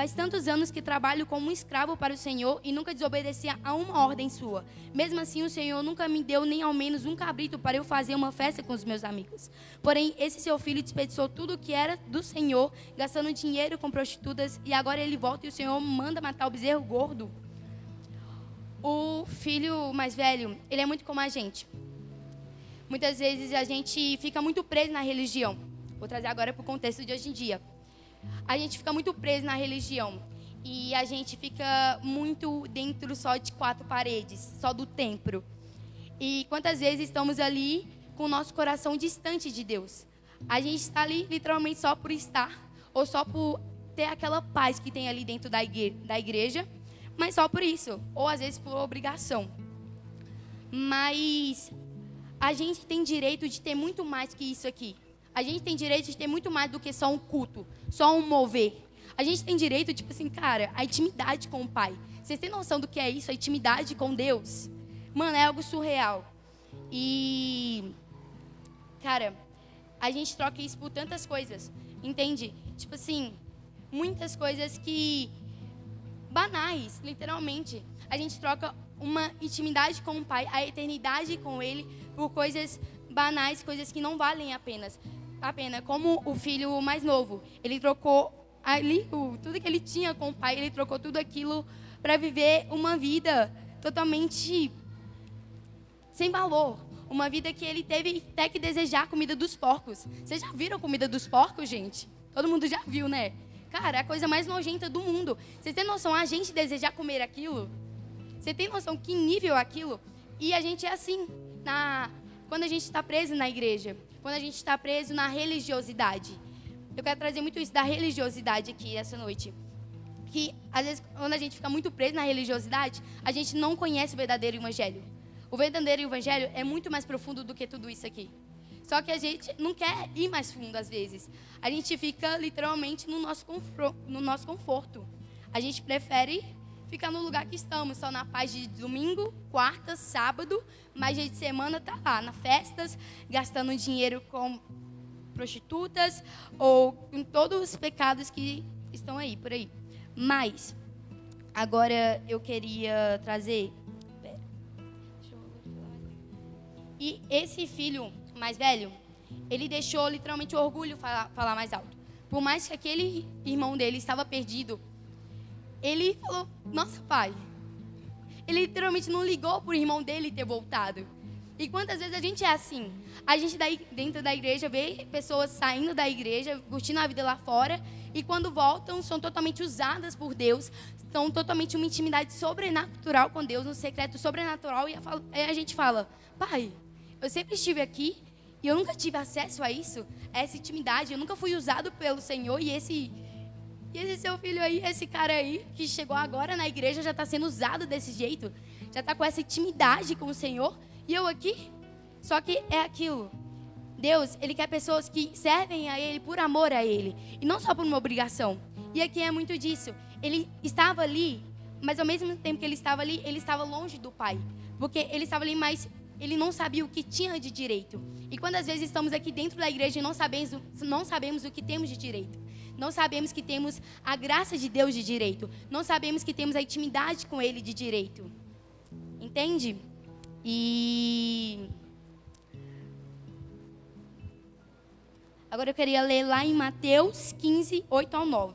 Faz tantos anos que trabalho como um escravo para o Senhor e nunca desobedeci a uma ordem sua. Mesmo assim, o Senhor nunca me deu nem ao menos um cabrito para eu fazer uma festa com os meus amigos. Porém, esse seu filho desperdiçou tudo o que era do Senhor, gastando dinheiro com prostitutas, e agora ele volta e o Senhor manda matar o bezerro gordo. O filho mais velho, ele é muito como a gente. Muitas vezes a gente fica muito preso na religião. Vou trazer agora para o contexto de hoje em dia a gente fica muito preso na religião. E a gente fica muito dentro só de quatro paredes, só do templo. E quantas vezes estamos ali com o nosso coração distante de Deus? A gente está ali literalmente só por estar, ou só por ter aquela paz que tem ali dentro da igreja, da igreja mas só por isso, ou às vezes por obrigação. Mas a gente tem direito de ter muito mais que isso aqui. A gente tem direito de ter muito mais do que só um culto, só um mover. A gente tem direito, tipo assim, cara, a intimidade com o Pai. Vocês têm noção do que é isso? A intimidade com Deus? Mano, é algo surreal. E, cara, a gente troca isso por tantas coisas, entende? Tipo assim, muitas coisas que. banais, literalmente. A gente troca uma intimidade com o Pai, a eternidade com Ele, por coisas banais, coisas que não valem a pena a pena, como o filho mais novo. Ele trocou ali tudo que ele tinha com o pai, ele trocou tudo aquilo para viver uma vida totalmente sem valor. Uma vida que ele teve até que desejar a comida dos porcos. Vocês já viram a comida dos porcos, gente? Todo mundo já viu, né? Cara, é a coisa mais nojenta do mundo. Vocês têm noção a gente desejar comer aquilo? Você tem noção que nível é aquilo? E a gente é assim, na, quando a gente está preso na igreja quando a gente está preso na religiosidade. Eu quero trazer muito isso da religiosidade aqui essa noite. Que, às vezes, quando a gente fica muito preso na religiosidade, a gente não conhece o verdadeiro evangelho. O verdadeiro evangelho é muito mais profundo do que tudo isso aqui. Só que a gente não quer ir mais fundo às vezes. A gente fica literalmente no nosso, no nosso conforto. A gente prefere ficar no lugar que estamos, só na paz de domingo, quarta, sábado, mas dia de semana tá lá, na festas, gastando dinheiro com prostitutas ou com todos os pecados que estão aí, por aí. Mas, agora eu queria trazer. E esse filho mais velho, ele deixou literalmente o orgulho falar, falar mais alto. Por mais que aquele irmão dele estava perdido, ele falou: Nossa, pai. Ele literalmente não ligou para o irmão dele ter voltado. E quantas vezes a gente é assim? A gente dentro da igreja vê pessoas saindo da igreja, curtindo a vida lá fora, e quando voltam são totalmente usadas por Deus, são totalmente uma intimidade sobrenatural com Deus, um secreto sobrenatural, e a gente fala: Pai, eu sempre estive aqui e eu nunca tive acesso a isso, a essa intimidade, eu nunca fui usado pelo Senhor e esse e esse seu filho aí, esse cara aí, que chegou agora na igreja, já está sendo usado desse jeito, já está com essa intimidade com o Senhor, e eu aqui? Só que é aquilo. Deus, Ele quer pessoas que servem a Ele por amor a Ele, e não só por uma obrigação. E aqui é muito disso. Ele estava ali, mas ao mesmo tempo que ele estava ali, ele estava longe do Pai. Porque ele estava ali, mas ele não sabia o que tinha de direito. E quando às vezes estamos aqui dentro da igreja e não sabemos, não sabemos o que temos de direito. Não sabemos que temos a graça de Deus de direito. Não sabemos que temos a intimidade com Ele de direito. Entende? E. Agora eu queria ler lá em Mateus 15, 8 ao 9.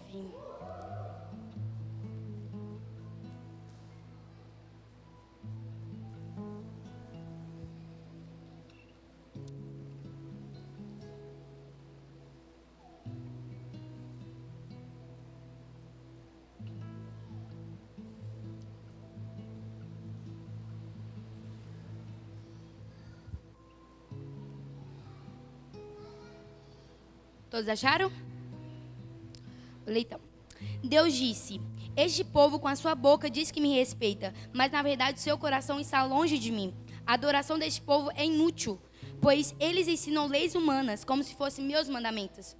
Todos acharam? Leitão. Deus disse: Este povo com a sua boca diz que me respeita, mas na verdade seu coração está longe de mim. A adoração deste povo é inútil, pois eles ensinam leis humanas como se fossem meus mandamentos.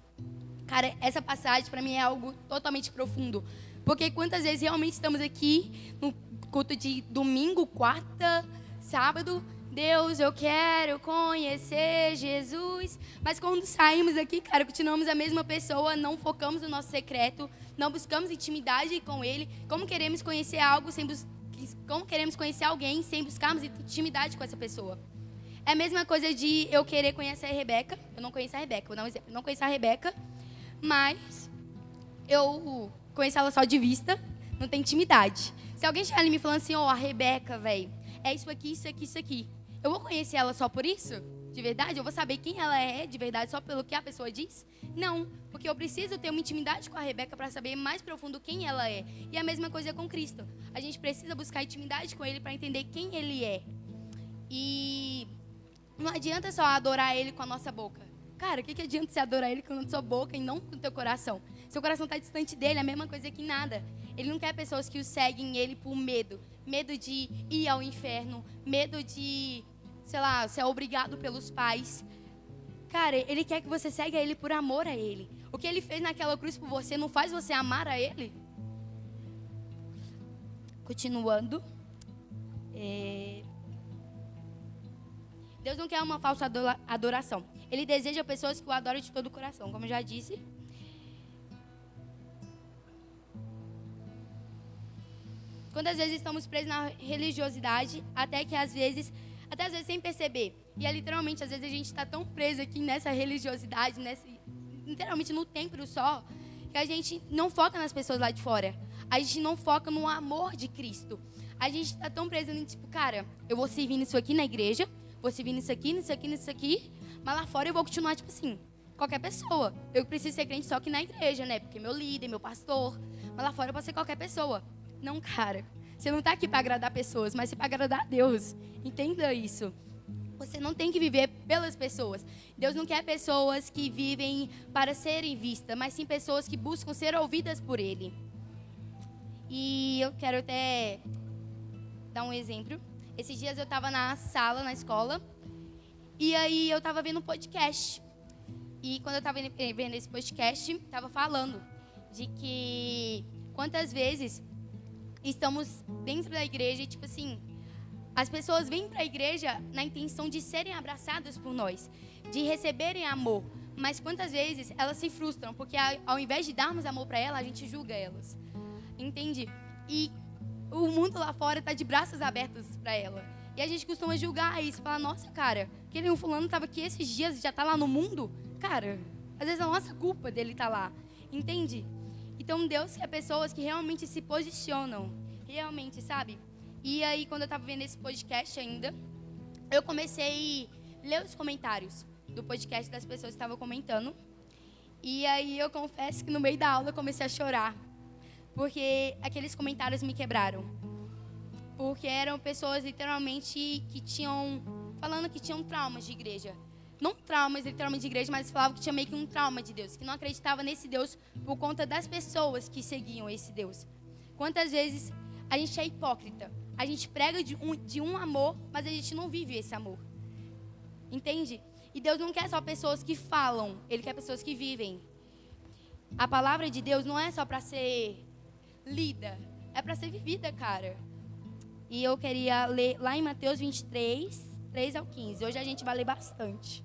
Cara, essa passagem para mim é algo totalmente profundo. Porque quantas vezes realmente estamos aqui no culto de domingo, quarta, sábado, Deus, eu quero conhecer Jesus. Mas quando saímos aqui, cara, continuamos a mesma pessoa, não focamos no nosso secreto, não buscamos intimidade com Ele. Como queremos conhecer algo sem bus... como queremos conhecer alguém sem buscarmos intimidade com essa pessoa? É a mesma coisa de eu querer conhecer a Rebeca. Eu não conheço a Rebeca, vou dar um exemplo. Eu não conheço a Rebeca, mas eu conheço ela só de vista, não tem intimidade. Se alguém chegar ali me falando assim, ó, oh, a Rebeca, velho, é isso aqui, isso aqui, isso aqui. Eu vou conhecer ela só por isso? De verdade? Eu vou saber quem ela é de verdade só pelo que a pessoa diz? Não, porque eu preciso ter uma intimidade com a Rebeca para saber mais profundo quem ela é. E a mesma coisa com Cristo. A gente precisa buscar intimidade com Ele para entender quem Ele é. E não adianta só adorar Ele com a nossa boca. Cara, o que, que adianta você adorar Ele com a sua boca e não com o teu coração? Seu coração está distante dele, é a mesma coisa que nada. Ele não quer pessoas que o seguem ele por medo. Medo de ir ao inferno, medo de, sei lá, ser obrigado pelos pais. Cara, ele quer que você segue ele por amor a ele. O que ele fez naquela cruz por você não faz você amar a ele? Continuando. É... Deus não quer uma falsa adoração. Ele deseja pessoas que o adorem de todo o coração, como eu já disse. Quantas vezes estamos presos na religiosidade, até que às vezes, até às vezes sem perceber. E é literalmente, às vezes a gente está tão preso aqui nessa religiosidade, nessa, literalmente no templo só, que a gente não foca nas pessoas lá de fora. A gente não foca no amor de Cristo. A gente está tão preso em tipo, cara, eu vou servir nisso aqui na igreja, vou servir nisso aqui, nisso aqui, nisso aqui, mas lá fora eu vou continuar, tipo assim, qualquer pessoa. Eu preciso ser crente só que na igreja, né? Porque meu líder, meu pastor. Mas lá fora eu posso ser qualquer pessoa. Não, cara. Você não está aqui para agradar pessoas, mas para agradar a Deus. Entenda isso. Você não tem que viver pelas pessoas. Deus não quer pessoas que vivem para serem vistas, mas sim pessoas que buscam ser ouvidas por Ele. E eu quero até dar um exemplo. Esses dias eu estava na sala, na escola, e aí eu estava vendo um podcast. E quando eu estava vendo esse podcast, estava falando de que quantas vezes estamos dentro da igreja e, tipo assim, as pessoas vêm para a igreja na intenção de serem abraçadas por nós, de receberem amor. Mas quantas vezes elas se frustram, porque ao invés de darmos amor para elas, a gente julga elas. Entende? E o mundo lá fora está de braços abertos para ela. E a gente costuma julgar isso, falar, nossa, cara, aquele um fulano estava aqui esses dias e já está lá no mundo. Cara, às vezes é a nossa culpa dele estar tá lá. Entende? Então Deus quer pessoas que realmente se posicionam. Realmente, sabe? E aí, quando eu estava vendo esse podcast ainda, eu comecei a ler os comentários do podcast das pessoas que estavam comentando. E aí eu confesso que no meio da aula eu comecei a chorar. Porque aqueles comentários me quebraram. Porque eram pessoas literalmente que tinham. falando que tinham traumas de igreja não traumas literalmente de igreja, mas falavam que tinha meio que um trauma de Deus, que não acreditava nesse Deus por conta das pessoas que seguiam esse Deus. Quantas vezes a gente é hipócrita? A gente prega de um, de um amor, mas a gente não vive esse amor. Entende? E Deus não quer só pessoas que falam, Ele quer pessoas que vivem. A palavra de Deus não é só para ser lida, é para ser vivida, cara. E eu queria ler lá em Mateus 23, 3 ao 15. Hoje a gente vai ler bastante.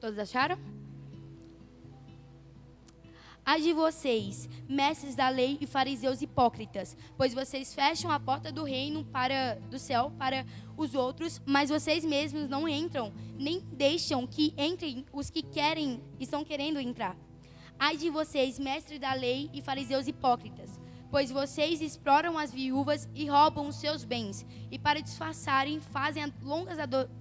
Todos acharam? Ai de vocês, mestres da lei e fariseus hipócritas, pois vocês fecham a porta do reino para do céu para os outros, mas vocês mesmos não entram, nem deixam que entrem os que querem estão querendo entrar. Ai de vocês, mestres da lei e fariseus hipócritas, pois vocês exploram as viúvas e roubam os seus bens, e para disfarçarem fazem longas,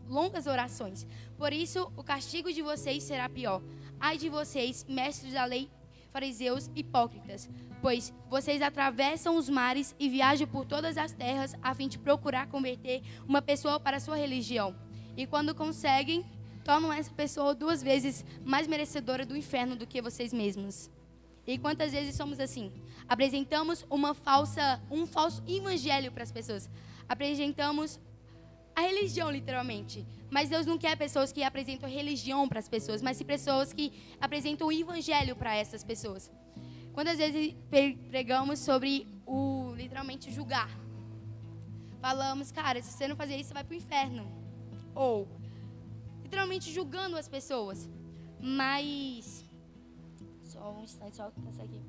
longas orações. Por isso, o castigo de vocês será pior. Ai de vocês, mestres da lei fariseus hipócritas, pois vocês atravessam os mares e viajam por todas as terras a fim de procurar converter uma pessoa para a sua religião. E quando conseguem, tornam essa pessoa duas vezes mais merecedora do inferno do que vocês mesmos. E quantas vezes somos assim? Apresentamos uma falsa, um falso evangelho para as pessoas. Apresentamos a religião, literalmente. Mas Deus não quer pessoas que apresentam religião para as pessoas, mas sim pessoas que apresentam o evangelho para essas pessoas. Quantas vezes pregamos sobre o literalmente julgar? Falamos, cara, se você não fazer isso, você vai para o inferno. Ou literalmente julgando as pessoas. Mas um instante, só passar aqui.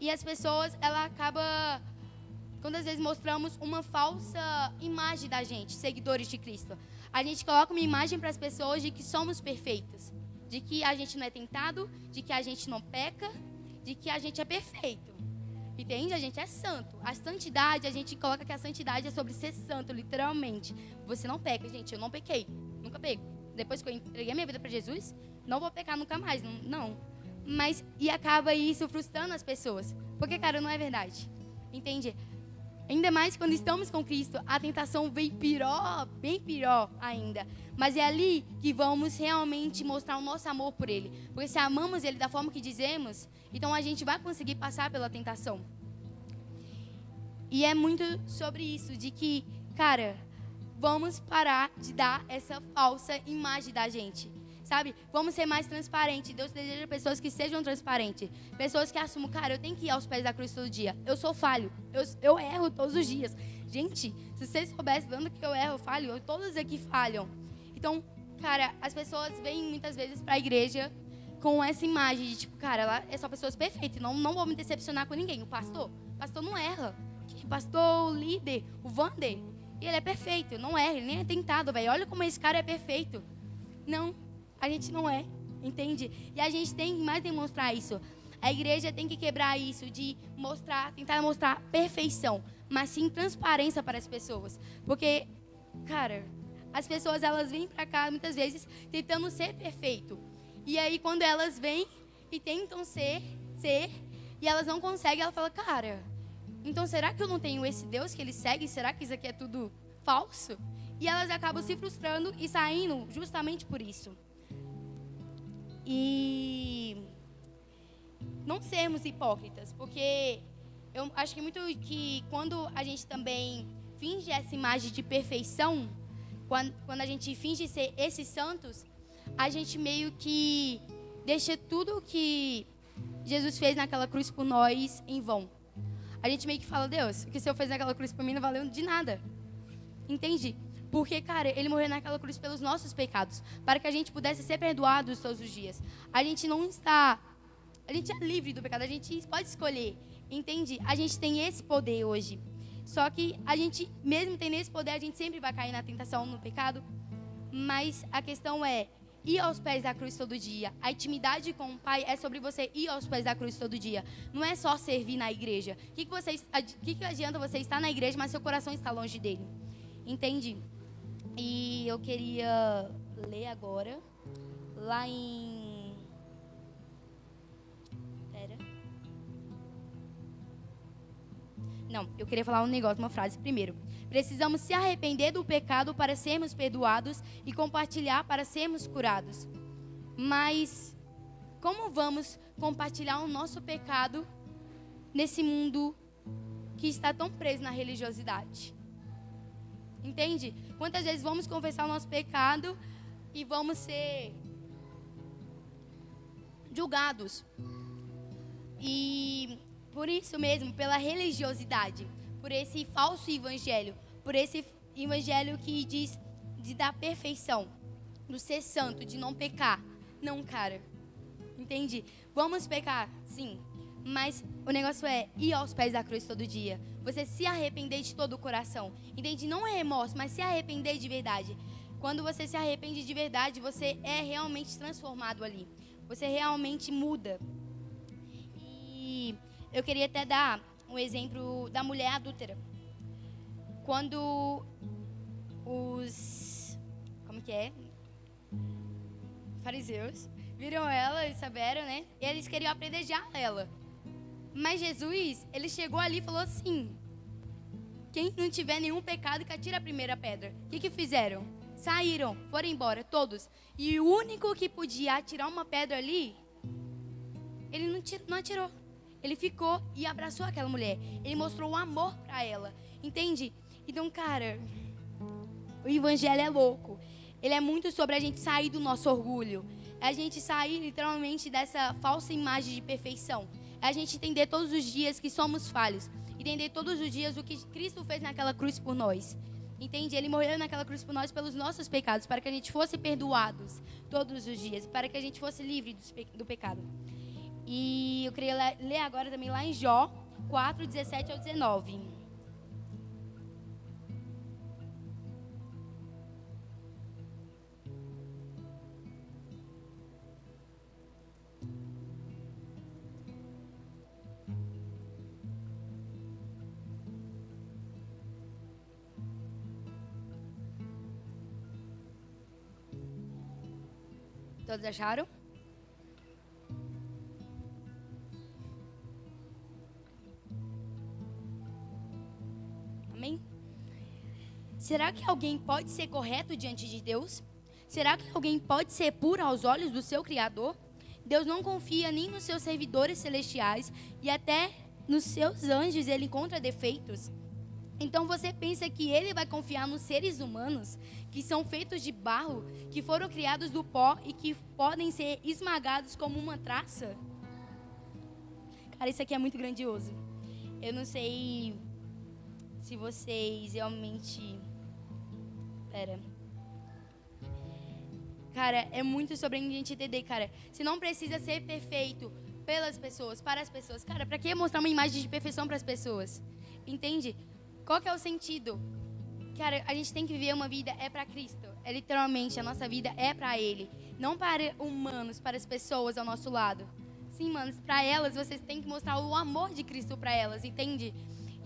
E as pessoas, ela acaba quantas vezes mostramos uma falsa imagem da gente, seguidores de Cristo. A gente coloca uma imagem para as pessoas de que somos perfeitos, de que a gente não é tentado, de que a gente não peca, de que a gente é perfeito. Entende? A gente é santo. A santidade, a gente coloca que a santidade é sobre ser santo, literalmente. Você não peca, gente. Eu não pequei. Nunca pego. Depois que eu entreguei minha vida para Jesus, não vou pecar nunca mais. Não. não. Mas, e acaba isso frustrando as pessoas. Porque, cara, não é verdade. Entende? Ainda mais quando estamos com Cristo, a tentação vem pior, bem pior ainda. Mas é ali que vamos realmente mostrar o nosso amor por Ele. Porque se amamos Ele da forma que dizemos, então a gente vai conseguir passar pela tentação. E é muito sobre isso, de que, cara, vamos parar de dar essa falsa imagem da gente sabe? Vamos ser mais transparentes. Deus deseja pessoas que sejam transparentes. Pessoas que assumam, cara, eu tenho que ir aos pés da cruz todo dia. Eu sou falho. Eu, eu erro todos os dias. Gente, se vocês soubessem tanto que eu erro, eu falho, todos aqui falham. Então, cara, as pessoas vêm muitas vezes para a igreja com essa imagem de tipo, cara, ela é só pessoas perfeitas. Não, não vou me decepcionar com ninguém. O pastor, o pastor não erra. O pastor, o líder, o Vander, ele é perfeito, não erra, ele nem é tentado, velho. Olha como esse cara é perfeito. Não, a gente não é, entende? E a gente tem que mais demonstrar isso. A igreja tem que quebrar isso de mostrar, tentar mostrar perfeição, mas sim transparência para as pessoas. Porque, cara, as pessoas elas vêm para cá muitas vezes tentando ser perfeito. E aí quando elas vêm e tentam ser, ser, e elas não conseguem, ela fala: "Cara, então será que eu não tenho esse Deus que eles seguem? Será que isso aqui é tudo falso?" E elas acabam se frustrando e saindo justamente por isso. E não sermos hipócritas, porque eu acho que muito que quando a gente também finge essa imagem de perfeição, quando, quando a gente finge ser esses santos, a gente meio que deixa tudo que Jesus fez naquela cruz por nós em vão. A gente meio que fala, Deus, o que o Senhor fez naquela cruz por mim não valeu de nada. Entende? Porque, cara, ele morreu naquela cruz pelos nossos pecados, para que a gente pudesse ser perdoados todos os dias. A gente não está. A gente é livre do pecado, a gente pode escolher. Entende? A gente tem esse poder hoje. Só que a gente, mesmo tendo esse poder, a gente sempre vai cair na tentação, no pecado. Mas a questão é ir aos pés da cruz todo dia. A intimidade com o Pai é sobre você ir aos pés da cruz todo dia. Não é só servir na igreja. O que, que, que, que adianta você estar na igreja, mas seu coração está longe dele? Entende? E eu queria ler agora, lá em. Pera. Não, eu queria falar um negócio, uma frase primeiro. Precisamos se arrepender do pecado para sermos perdoados e compartilhar para sermos curados. Mas como vamos compartilhar o nosso pecado nesse mundo que está tão preso na religiosidade? Entende? Quantas vezes vamos confessar o nosso pecado e vamos ser julgados? E por isso mesmo, pela religiosidade, por esse falso evangelho, por esse evangelho que diz de dar perfeição, do ser santo, de não pecar. Não, cara. Entende? Vamos pecar, sim. Mas o negócio é ir aos pés da cruz todo dia. Você se arrepender de todo o coração. Entende? Não é remorso, mas se arrepender de verdade. Quando você se arrepende de verdade, você é realmente transformado ali. Você realmente muda. E eu queria até dar um exemplo da mulher adúltera. Quando os. Como que é? Fariseus viram ela e souberam, né? E eles queriam apedrejar ela. Mas Jesus, ele chegou ali e falou assim: Quem não tiver nenhum pecado, que atire a primeira pedra. O que, que fizeram? Saíram, foram embora, todos. E o único que podia atirar uma pedra ali, ele não, não atirou. Ele ficou e abraçou aquela mulher. Ele mostrou o amor para ela. Entende? Então, cara, o evangelho é louco. Ele é muito sobre a gente sair do nosso orgulho. A gente sair literalmente dessa falsa imagem de perfeição. É a gente entender todos os dias que somos falhos. Entender todos os dias o que Cristo fez naquela cruz por nós. Entende? Ele morreu naquela cruz por nós pelos nossos pecados, para que a gente fosse perdoados todos os dias, para que a gente fosse livre do pecado. E eu queria ler agora também lá em Jó 4, 17 ao 19. Todos acharam? Amém? Será que alguém pode ser correto diante de Deus? Será que alguém pode ser puro aos olhos do seu Criador? Deus não confia nem nos seus servidores celestiais e até nos seus anjos ele encontra defeitos. Então você pensa que ele vai confiar nos seres humanos que são feitos de barro, que foram criados do pó e que podem ser esmagados como uma traça? Cara, isso aqui é muito grandioso. Eu não sei se vocês realmente. Pera. Cara, é muito sobre a gente entender, cara. Se não precisa ser perfeito pelas pessoas, para as pessoas, cara, para que mostrar uma imagem de perfeição para as pessoas? Entende? Qual que é o sentido? Cara, a gente tem que viver uma vida é para Cristo. É literalmente a nossa vida é para Ele, não para humanos, para as pessoas ao nosso lado. Sim, manos, para elas vocês têm que mostrar o amor de Cristo para elas, entende?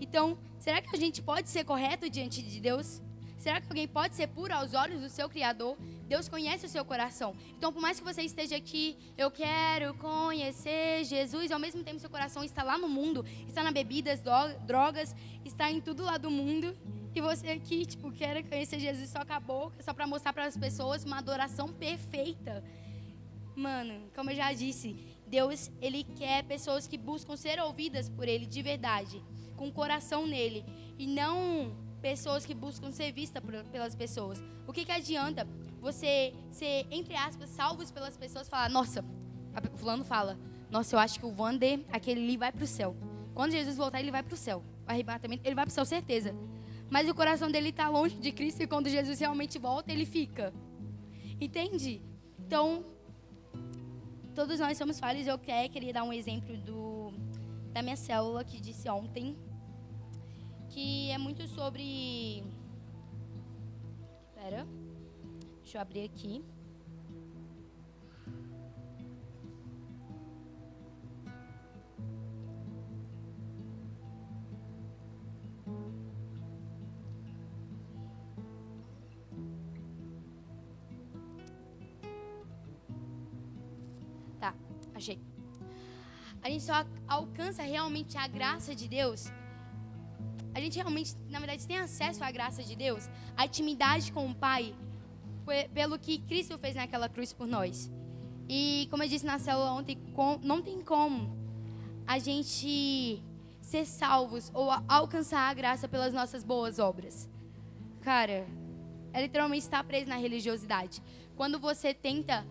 Então, será que a gente pode ser correto diante de Deus? Será que alguém pode ser puro aos olhos do seu Criador? Deus conhece o seu coração. Então, por mais que você esteja aqui, eu quero conhecer Jesus, ao mesmo tempo seu coração está lá no mundo, está na bebidas, drogas, está em tudo lá do mundo. E você aqui, tipo, quer conhecer Jesus só com a boca, só para mostrar para as pessoas uma adoração perfeita. Mano, como eu já disse, Deus, ele quer pessoas que buscam ser ouvidas por ele de verdade, com o coração nele, e não pessoas que buscam ser vistas pelas pessoas. O que, que adianta você ser, entre aspas, salvos pelas pessoas falar, nossa, o fulano fala, nossa, eu acho que o Wander, aquele ali vai para o céu. Quando Jesus voltar, ele vai para o céu. O arrebatamento, ele vai para o céu, certeza. Mas o coração dele está longe de Cristo e quando Jesus realmente volta, ele fica. Entende? Então, todos nós somos falhos. Eu queria dar um exemplo do, da minha célula que disse ontem que é muito sobre. Espera. Deixa eu abrir aqui. Tá, achei. A gente só alcança realmente a graça de Deus a gente realmente, na verdade, tem acesso à graça de Deus, à intimidade com o Pai, pelo que Cristo fez naquela cruz por nós. E como eu disse na célula ontem, não tem como a gente ser salvos ou alcançar a graça pelas nossas boas obras. Cara, é literalmente estar preso na religiosidade. Quando você tenta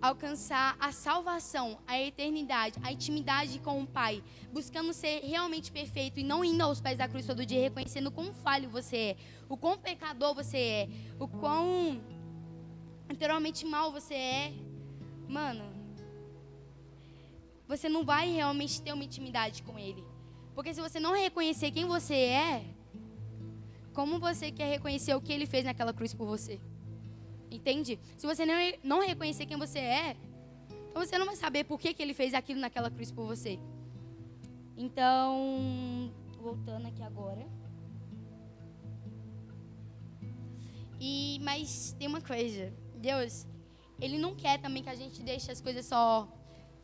alcançar a salvação, a eternidade, a intimidade com o Pai, buscando ser realmente perfeito e não indo aos pés da cruz todo dia, reconhecendo o quão falho você é, o quão pecador você é, o quão literalmente mal você é, mano, você não vai realmente ter uma intimidade com Ele. Porque se você não reconhecer quem você é, como você quer reconhecer o que Ele fez naquela cruz por você? Entende? Se você não, não reconhecer quem você é, então você não vai saber por que, que ele fez aquilo naquela cruz por você. Então, voltando aqui agora. E, mas tem uma coisa. Deus, ele não quer também que a gente deixe as coisas só.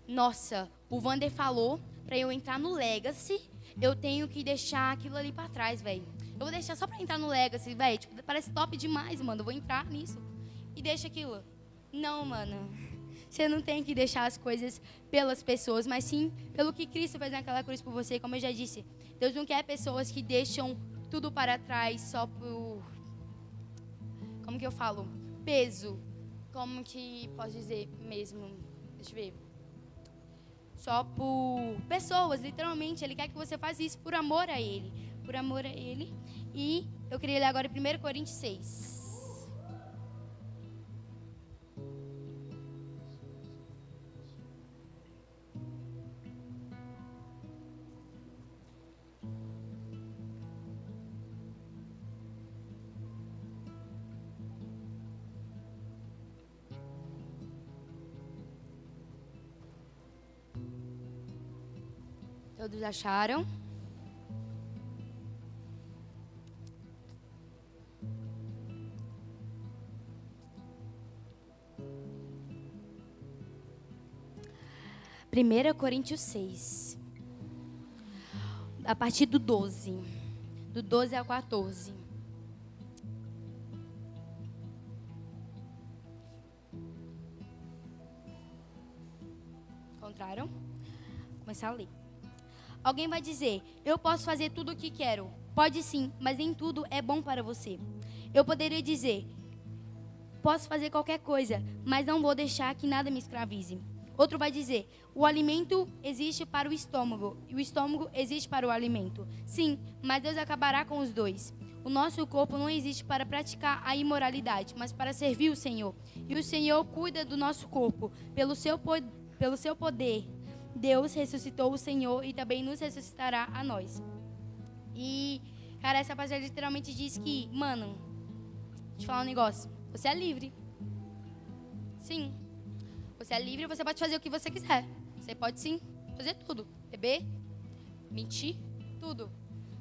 Nossa, o Vander falou para eu entrar no Legacy, eu tenho que deixar aquilo ali para trás, velho. Eu vou deixar só para entrar no Legacy, velho. Tipo, parece top demais, mano. Eu vou entrar nisso e deixa aquilo. Não, mano. Você não tem que deixar as coisas pelas pessoas, mas sim pelo que Cristo fez naquela cruz por você. Como eu já disse, Deus não quer pessoas que deixam tudo para trás só por como que eu falo? Peso. Como que posso dizer mesmo? Deixa eu ver. Só por pessoas, literalmente. Ele quer que você faça isso por amor a Ele. Por amor a Ele. E eu queria ler agora 1 Coríntios 6. Todos acharam? Primeira Coríntios 6. A partir do 12. Do 12 ao 14. Encontraram? Começar a ler. Alguém vai dizer: Eu posso fazer tudo o que quero. Pode sim, mas nem tudo é bom para você. Eu poderia dizer: Posso fazer qualquer coisa, mas não vou deixar que nada me escravize. Outro vai dizer: O alimento existe para o estômago e o estômago existe para o alimento. Sim, mas Deus acabará com os dois. O nosso corpo não existe para praticar a imoralidade, mas para servir o Senhor. E o Senhor cuida do nosso corpo pelo seu, pelo seu poder Deus ressuscitou o Senhor e também nos ressuscitará a nós. E, cara, essa passagem literalmente diz que, mano, deixa eu falar um negócio. Você é livre. Sim. Você é livre, você pode fazer o que você quiser. Você pode sim fazer tudo. Beber, mentir, tudo.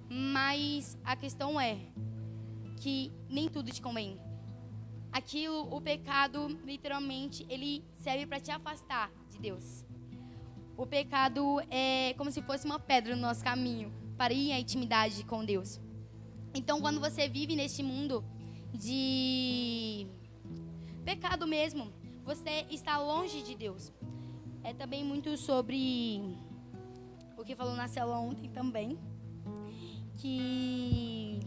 Mas a questão é que nem tudo te convém. Aquilo, o pecado, literalmente, ele serve para te afastar de Deus. O pecado é como se fosse uma pedra no nosso caminho para ir à intimidade com Deus. Então, quando você vive neste mundo de pecado mesmo, você está longe de Deus. É também muito sobre o que falou na cela ontem também, que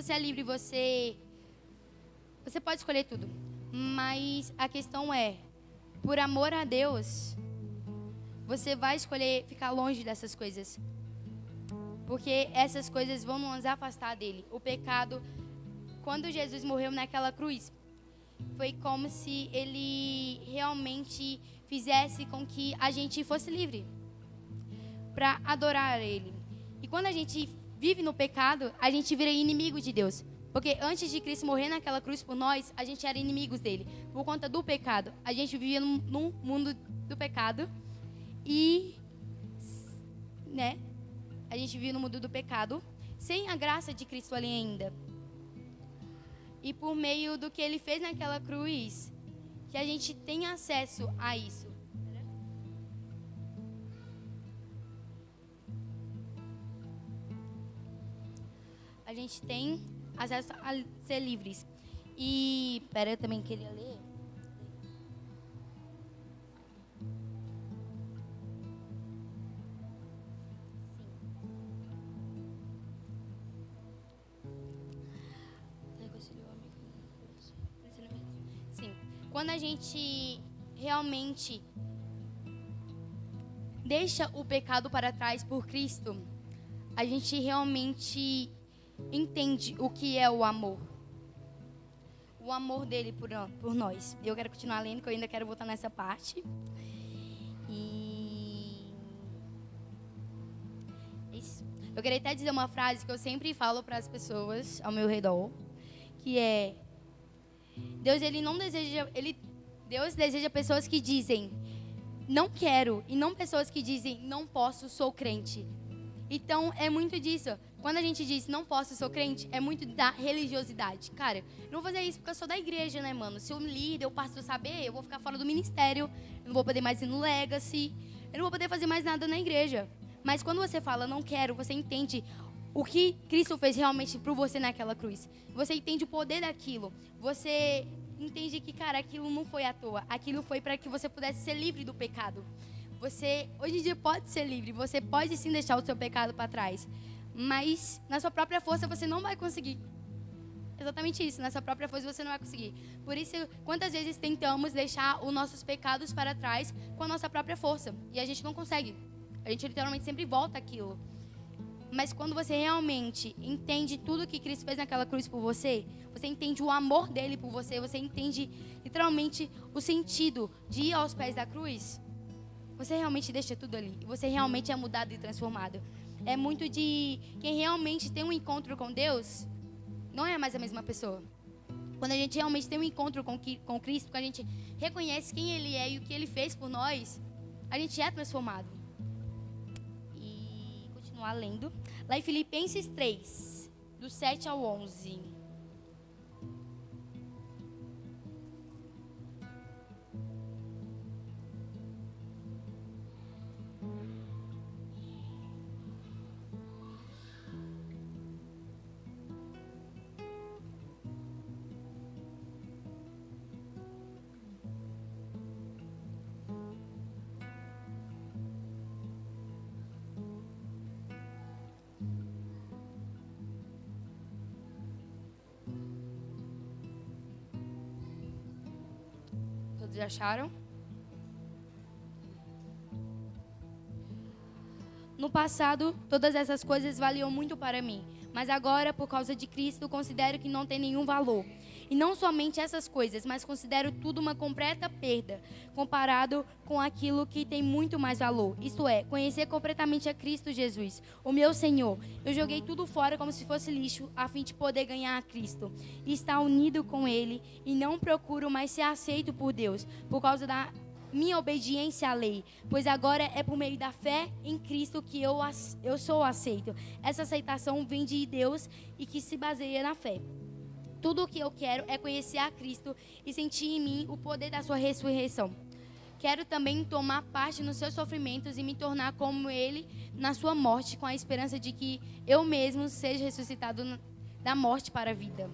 você é livre, você você pode escolher tudo. Mas a questão é, por amor a Deus, você vai escolher ficar longe dessas coisas. Porque essas coisas vão nos afastar dele. O pecado, quando Jesus morreu naquela cruz, foi como se ele realmente fizesse com que a gente fosse livre para adorar ele. E quando a gente vive no pecado, a gente vira inimigo de Deus. Porque antes de Cristo morrer naquela cruz por nós, a gente era inimigos dele. Por conta do pecado. A gente vivia num, num mundo do pecado. E. Né? A gente vivia no mundo do pecado. Sem a graça de Cristo ali ainda. E por meio do que ele fez naquela cruz, que a gente tem acesso a isso. Gente tem acesso a ser livres. E, pera, eu também queria ler. Sim. Quando a gente realmente deixa o pecado para trás por Cristo, a gente realmente entende o que é o amor. O amor dele por, por nós. Eu quero continuar lendo, que eu ainda quero voltar nessa parte. E. Isso. Eu queria até dizer uma frase que eu sempre falo para as pessoas ao meu redor, que é Deus ele não deseja, ele Deus deseja pessoas que dizem não quero e não pessoas que dizem não posso, sou crente. Então é muito disso. Quando a gente diz não posso, sou crente, é muito da religiosidade. Cara, eu não vou fazer isso porque eu sou da igreja, né, mano? Se o líder, o pastor saber, eu vou ficar fora do ministério, eu não vou poder mais ir no Legacy, eu não vou poder fazer mais nada na igreja. Mas quando você fala não quero, você entende o que Cristo fez realmente por você naquela cruz. Você entende o poder daquilo. Você entende que, cara, aquilo não foi à toa. Aquilo foi para que você pudesse ser livre do pecado. Você hoje em dia pode ser livre, você pode sim deixar o seu pecado para trás, mas na sua própria força você não vai conseguir. Exatamente isso, na sua própria força você não vai conseguir. Por isso, quantas vezes tentamos deixar os nossos pecados para trás com a nossa própria força e a gente não consegue. A gente literalmente sempre volta aquilo. Mas quando você realmente entende tudo que Cristo fez naquela cruz por você, você entende o amor dele por você, você entende literalmente o sentido de ir aos pés da cruz, você realmente deixa tudo ali. Você realmente é mudado e transformado. É muito de quem realmente tem um encontro com Deus, não é mais a mesma pessoa. Quando a gente realmente tem um encontro com, com Cristo, quando a gente reconhece quem Ele é e o que Ele fez por nós, a gente é transformado continuar lendo. Lá em Filipenses 3, do 7 ao 11. Acharam? No passado, todas essas coisas valiam muito para mim, mas agora, por causa de Cristo, considero que não tem nenhum valor. E não somente essas coisas, mas considero tudo uma completa perda, comparado com aquilo que tem muito mais valor. Isto é, conhecer completamente a Cristo Jesus, o meu Senhor. Eu joguei tudo fora como se fosse lixo, a fim de poder ganhar a Cristo e estar unido com Ele. E não procuro mais ser aceito por Deus, por causa da minha obediência à lei, pois agora é por meio da fé em Cristo que eu, eu sou aceito. Essa aceitação vem de Deus e que se baseia na fé. Tudo o que eu quero é conhecer a Cristo e sentir em mim o poder da sua ressurreição. Quero também tomar parte nos seus sofrimentos e me tornar como ele na sua morte, com a esperança de que eu mesmo seja ressuscitado da morte para a vida.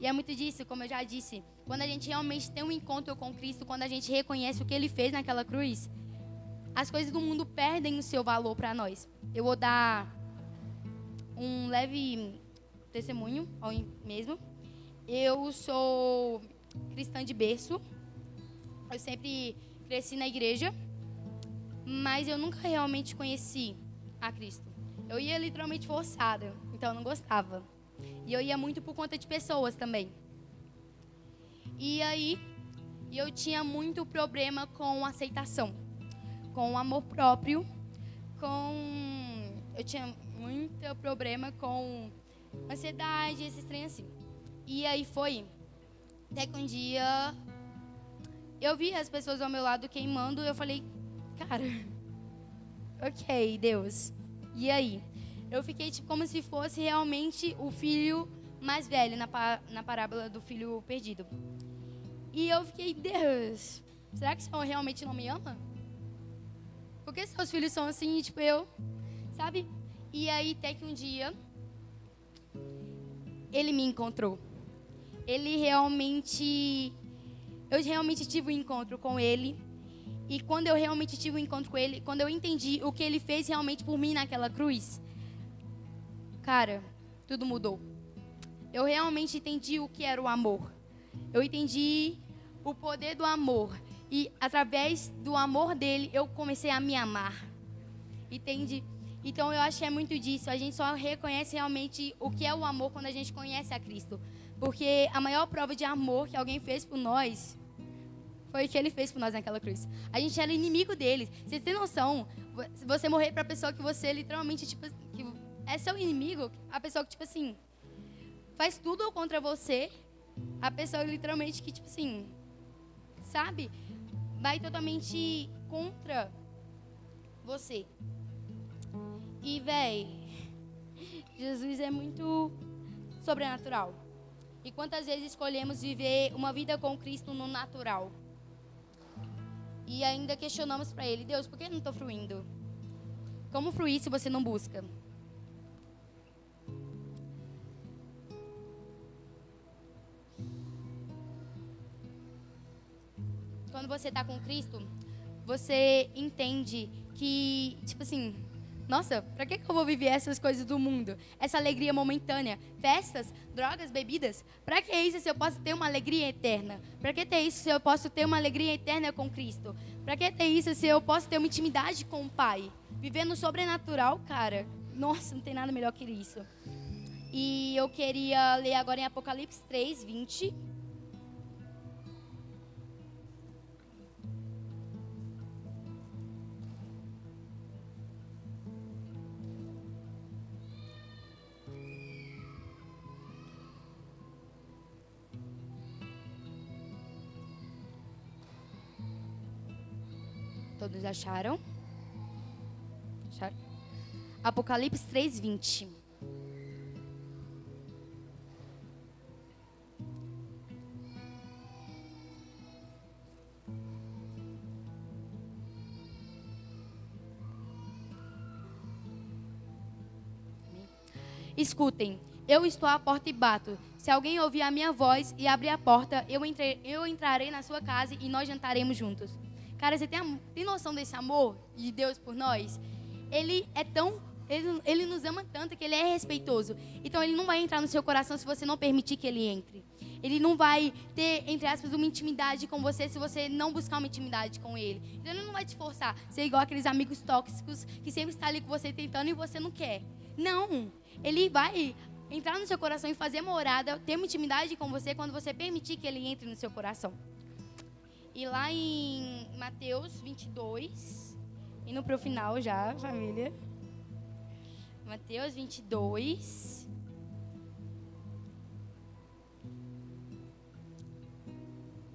E é muito disso, como eu já disse, quando a gente realmente tem um encontro com Cristo, quando a gente reconhece o que ele fez naquela cruz, as coisas do mundo perdem o seu valor para nós. Eu vou dar um leve testemunho ao mesmo. Eu sou cristã de berço. Eu sempre cresci na igreja, mas eu nunca realmente conheci a Cristo. Eu ia literalmente forçada, então eu não gostava. E eu ia muito por conta de pessoas também. E aí, eu tinha muito problema com aceitação, com amor próprio, com eu tinha muito problema com ansiedade, esse trem assim. E aí foi até que um dia eu vi as pessoas ao meu lado queimando eu falei, cara, ok, Deus. E aí? Eu fiquei tipo como se fosse realmente o filho mais velho na, na parábola do filho perdido. E eu fiquei, Deus, será que o Senhor realmente não me ama? Porque seus filhos são assim, tipo eu, sabe? E aí até que um dia ele me encontrou. Ele realmente. Eu realmente tive um encontro com ele. E quando eu realmente tive um encontro com ele, quando eu entendi o que ele fez realmente por mim naquela cruz, cara, tudo mudou. Eu realmente entendi o que era o amor. Eu entendi o poder do amor. E através do amor dele, eu comecei a me amar. Entende? Então eu acho que é muito disso. A gente só reconhece realmente o que é o amor quando a gente conhece a Cristo. Porque a maior prova de amor que alguém fez por nós foi o que ele fez por nós naquela cruz. A gente era inimigo dele. Você tem noção? Você morrer para a pessoa que você literalmente tipo que é seu inimigo, a pessoa que tipo assim faz tudo contra você, a pessoa literalmente que tipo assim, sabe? Vai totalmente contra você. E, véi, Jesus é muito sobrenatural. E quantas vezes escolhemos viver uma vida com Cristo no natural? E ainda questionamos para Ele, Deus, por que eu não estou fluindo? Como fruir se você não busca? Quando você está com Cristo, você entende que, tipo assim, nossa, pra que, que eu vou viver essas coisas do mundo? Essa alegria momentânea, festas, drogas, bebidas. Pra que isso se eu posso ter uma alegria eterna? Pra que ter isso se eu posso ter uma alegria eterna com Cristo? Pra que ter isso se eu posso ter uma intimidade com o Pai? Viver no sobrenatural, cara. Nossa, não tem nada melhor que isso. E eu queria ler agora em Apocalipse 3, 20. Acharam? Acharam? Apocalipse 3, 20. Escutem, eu estou à porta e bato. Se alguém ouvir a minha voz e abrir a porta, eu, entre, eu entrarei na sua casa e nós jantaremos juntos. Cara, você tem, tem noção desse amor de Deus por nós? Ele é tão. Ele, ele nos ama tanto que ele é respeitoso. Então ele não vai entrar no seu coração se você não permitir que ele entre. Ele não vai ter, entre aspas, uma intimidade com você se você não buscar uma intimidade com ele. Então ele não vai te forçar. Ser igual aqueles amigos tóxicos que sempre está ali com você tentando e você não quer. Não. Ele vai entrar no seu coração e fazer morada, ter uma intimidade com você quando você permitir que ele entre no seu coração. E lá em Mateus 22, indo para o final já, família. Mateus 22.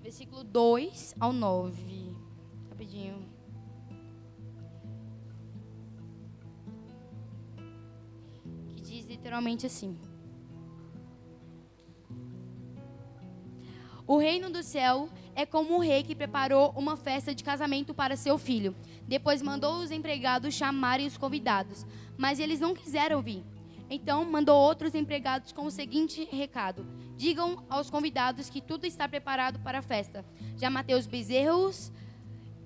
Versículo 2 ao 9. Rapidinho. Que diz literalmente assim: O reino do céu é como um rei que preparou uma festa de casamento para seu filho. Depois mandou os empregados chamarem os convidados, mas eles não quiseram vir. Então mandou outros empregados com o seguinte recado: Digam aos convidados que tudo está preparado para a festa. Já matei os bezerros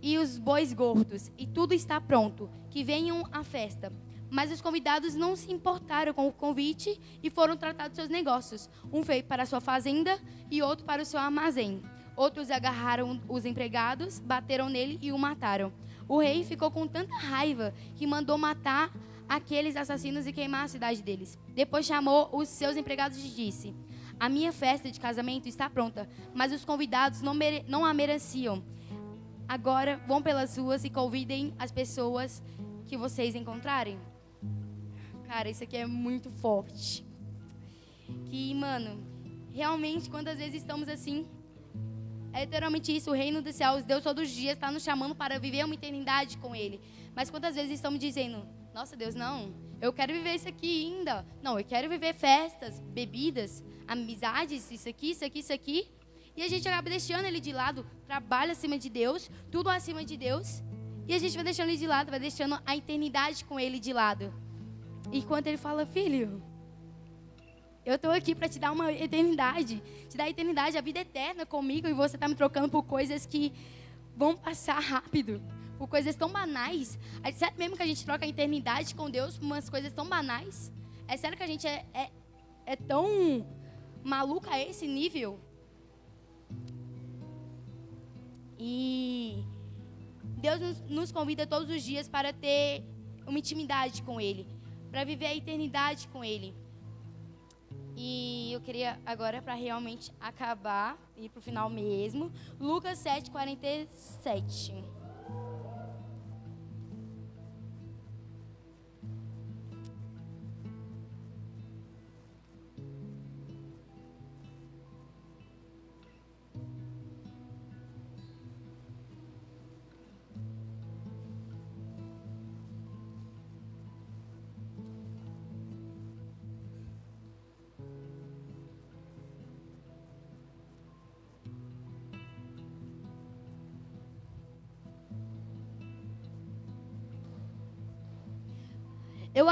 e os bois gordos, e tudo está pronto. Que venham à festa. Mas os convidados não se importaram com o convite e foram tratados seus negócios. Um veio para a sua fazenda e outro para o seu armazém. Outros agarraram os empregados, bateram nele e o mataram. O rei ficou com tanta raiva que mandou matar aqueles assassinos e queimar a cidade deles. Depois chamou os seus empregados e disse: A minha festa de casamento está pronta, mas os convidados não, não a mereciam. Agora vão pelas ruas e convidem as pessoas que vocês encontrarem. Cara, isso aqui é muito forte. Que, mano, realmente, quantas vezes estamos assim? É literalmente isso, o reino dos céus, Deus todos os dias está nos chamando para viver uma eternidade com Ele. Mas quantas vezes estamos dizendo, nossa Deus, não, eu quero viver isso aqui ainda. Não, eu quero viver festas, bebidas, amizades, isso aqui, isso aqui, isso aqui. E a gente acaba deixando ele de lado, trabalho acima de Deus, tudo acima de Deus. E a gente vai deixando ele de lado, vai deixando a eternidade com ele de lado. E quando ele fala, filho, eu estou aqui para te dar uma eternidade, te dar a eternidade, a vida eterna comigo, e você está me trocando por coisas que vão passar rápido, por coisas tão banais. É sério mesmo que a gente troca a eternidade com Deus por umas coisas tão banais? É sério que a gente é, é, é tão maluca a esse nível? E Deus nos, nos convida todos os dias para ter uma intimidade com Ele para viver a eternidade com Ele. E eu queria agora, para realmente acabar, ir para o final mesmo, Lucas 7, 47.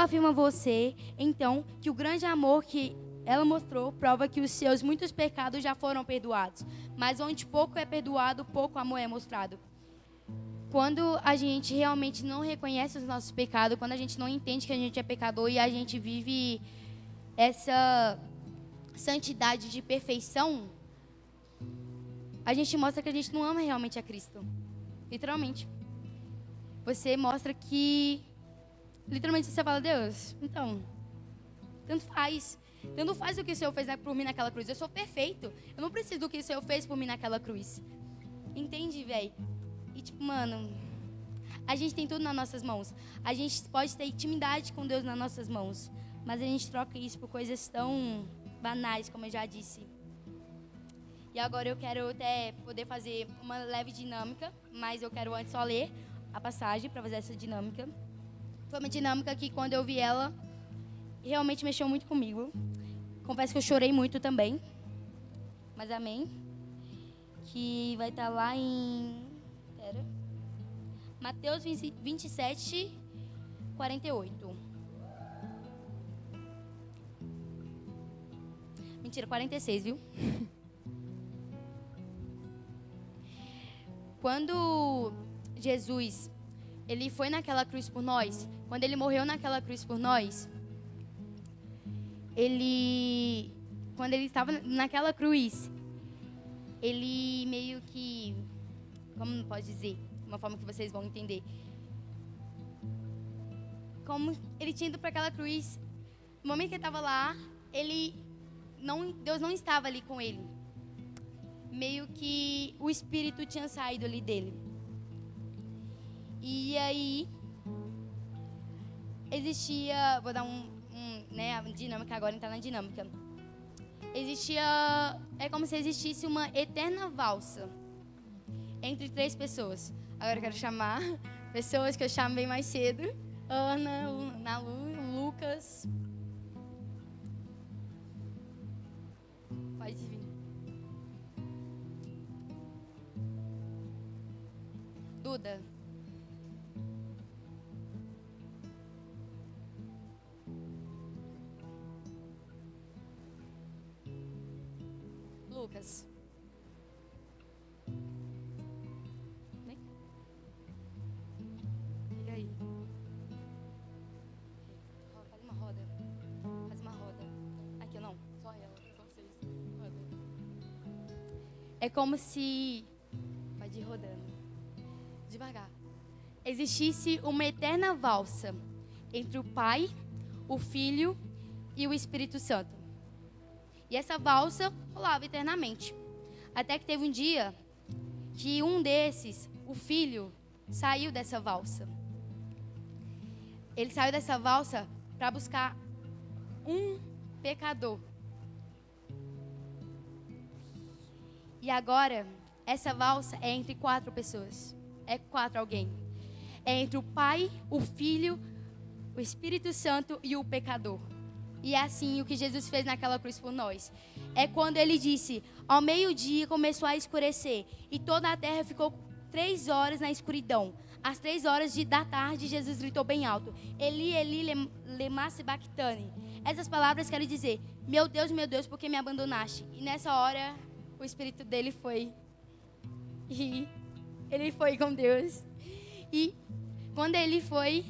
Afirmo a você, então, que o grande amor que ela mostrou prova que os seus muitos pecados já foram perdoados. Mas onde pouco é perdoado, pouco amor é mostrado. Quando a gente realmente não reconhece os nossos pecados, quando a gente não entende que a gente é pecador e a gente vive essa santidade de perfeição, a gente mostra que a gente não ama realmente a Cristo. Literalmente. Você mostra que. Literalmente você fala, Deus, então. Tanto faz. Tanto faz o que o Senhor fez por mim naquela cruz. Eu sou perfeito. Eu não preciso do que o Senhor fez por mim naquela cruz. Entende, velho? E tipo, mano. A gente tem tudo nas nossas mãos. A gente pode ter intimidade com Deus nas nossas mãos. Mas a gente troca isso por coisas tão banais, como eu já disse. E agora eu quero até poder fazer uma leve dinâmica, mas eu quero antes só ler a passagem para fazer essa dinâmica. Foi uma dinâmica que quando eu vi ela, realmente mexeu muito comigo. Confesso que eu chorei muito também. Mas amém. Que vai estar tá lá em. Pera. Mateus 27, 48. Mentira, 46, viu? Quando Jesus ele foi naquela cruz por nós, quando ele morreu naquela cruz por nós, ele quando ele estava naquela cruz, ele meio que como pode dizer, uma forma que vocês vão entender. Como ele tinha ido para aquela cruz, no momento que ele estava lá, ele não Deus não estava ali com ele meio que o espírito tinha saído ali dele. E aí existia, vou dar um, um né, a dinâmica agora entrar na dinâmica. Existia, é como se existisse uma eterna valsa entre três pessoas. Agora eu quero chamar pessoas que eu chamei mais cedo: Ana, Nalu, Lucas. Pode vir. Duda. Lucas. Vem. E aí? Faz uma roda. Faz uma roda. Aqui não, só ela, só vocês. Roda. É como se. Pode ir rodando devagar. Existisse uma eterna valsa entre o Pai, o Filho e o Espírito Santo. E essa valsa rolava eternamente. Até que teve um dia que um desses, o filho, saiu dessa valsa. Ele saiu dessa valsa para buscar um pecador. E agora, essa valsa é entre quatro pessoas é quatro alguém. É entre o Pai, o Filho, o Espírito Santo e o pecador. E é assim o que Jesus fez naquela cruz por nós. É quando ele disse: ao meio-dia começou a escurecer e toda a terra ficou três horas na escuridão. Às três horas de, da tarde, Jesus gritou bem alto: Eli, Eli, lema sabachthani. Essas palavras querem dizer: Meu Deus, meu Deus, por que me abandonaste? E nessa hora, o espírito dele foi. E ele foi com Deus. E quando ele foi,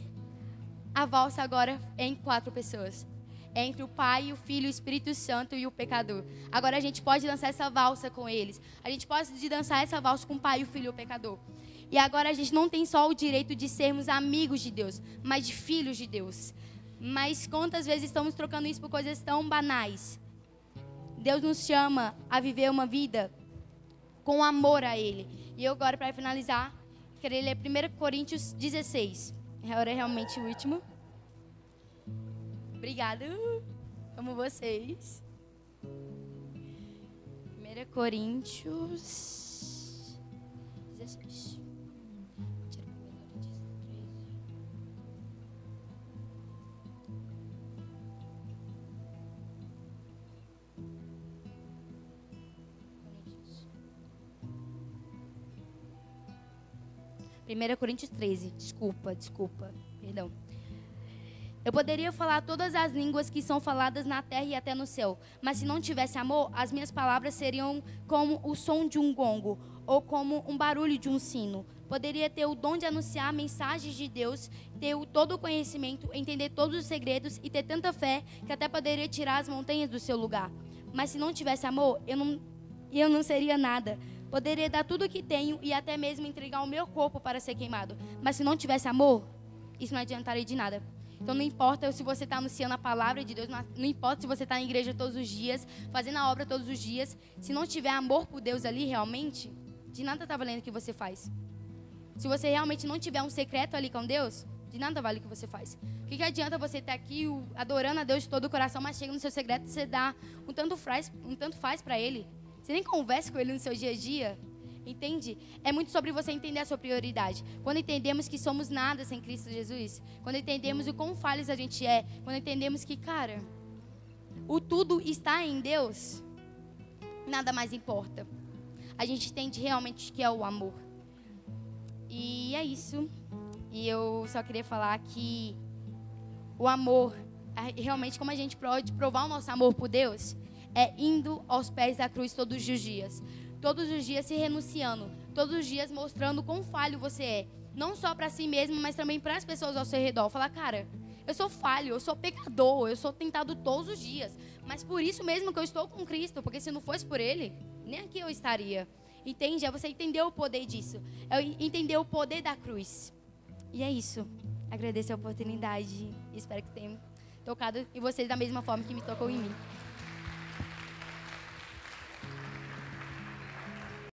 a valsa agora é em quatro pessoas. É entre o Pai, o Filho, o Espírito Santo e o pecador. Agora a gente pode dançar essa valsa com eles. A gente pode dançar essa valsa com o Pai, o Filho e o pecador. E agora a gente não tem só o direito de sermos amigos de Deus, mas de filhos de Deus. Mas quantas vezes estamos trocando isso por coisas tão banais? Deus nos chama a viver uma vida com amor a Ele. E eu agora, para finalizar, queria ler 1 Coríntios 16. Agora é realmente o último. Obrigada. Amo vocês. 1 Coríntios 16. 1 Coríntios 13, desculpa, desculpa, perdão. Eu poderia falar todas as línguas que são faladas na terra e até no céu, mas se não tivesse amor, as minhas palavras seriam como o som de um gongo ou como um barulho de um sino. Poderia ter o dom de anunciar mensagens de Deus, ter todo o conhecimento, entender todos os segredos e ter tanta fé que até poderia tirar as montanhas do seu lugar. Mas se não tivesse amor, eu não, eu não seria nada. Poderia dar tudo o que tenho e até mesmo entregar o meu corpo para ser queimado. Mas se não tivesse amor, isso não adiantaria de nada. Então não importa se você está anunciando a palavra de Deus, não importa se você está na igreja todos os dias, fazendo a obra todos os dias, se não tiver amor por Deus ali realmente, de nada está valendo o que você faz. Se você realmente não tiver um secreto ali com Deus, de nada vale o que você faz. O que, que adianta você estar aqui adorando a Deus de todo o coração, mas chega no seu secreto e você dá um tanto faz, um tanto faz para Ele? Você nem conversa com Ele no seu dia a dia? Entende? É muito sobre você entender a sua prioridade. Quando entendemos que somos nada sem Cristo Jesus, quando entendemos o quão falhos a gente é, quando entendemos que, cara, o tudo está em Deus, nada mais importa. A gente entende realmente que é o amor. E é isso. E eu só queria falar que o amor, realmente como a gente pode provar o nosso amor por Deus, é indo aos pés da cruz todos os dias todos os dias se renunciando, todos os dias mostrando quão falho você é, não só para si mesmo, mas também para as pessoas ao seu redor. Falar, cara, eu sou falho, eu sou pecador, eu sou tentado todos os dias, mas por isso mesmo que eu estou com Cristo, porque se não fosse por Ele, nem aqui eu estaria. Entende? É você entender o poder disso, é entender o poder da cruz. E é isso. Agradeço a oportunidade espero que tenha tocado em vocês da mesma forma que me tocou em mim.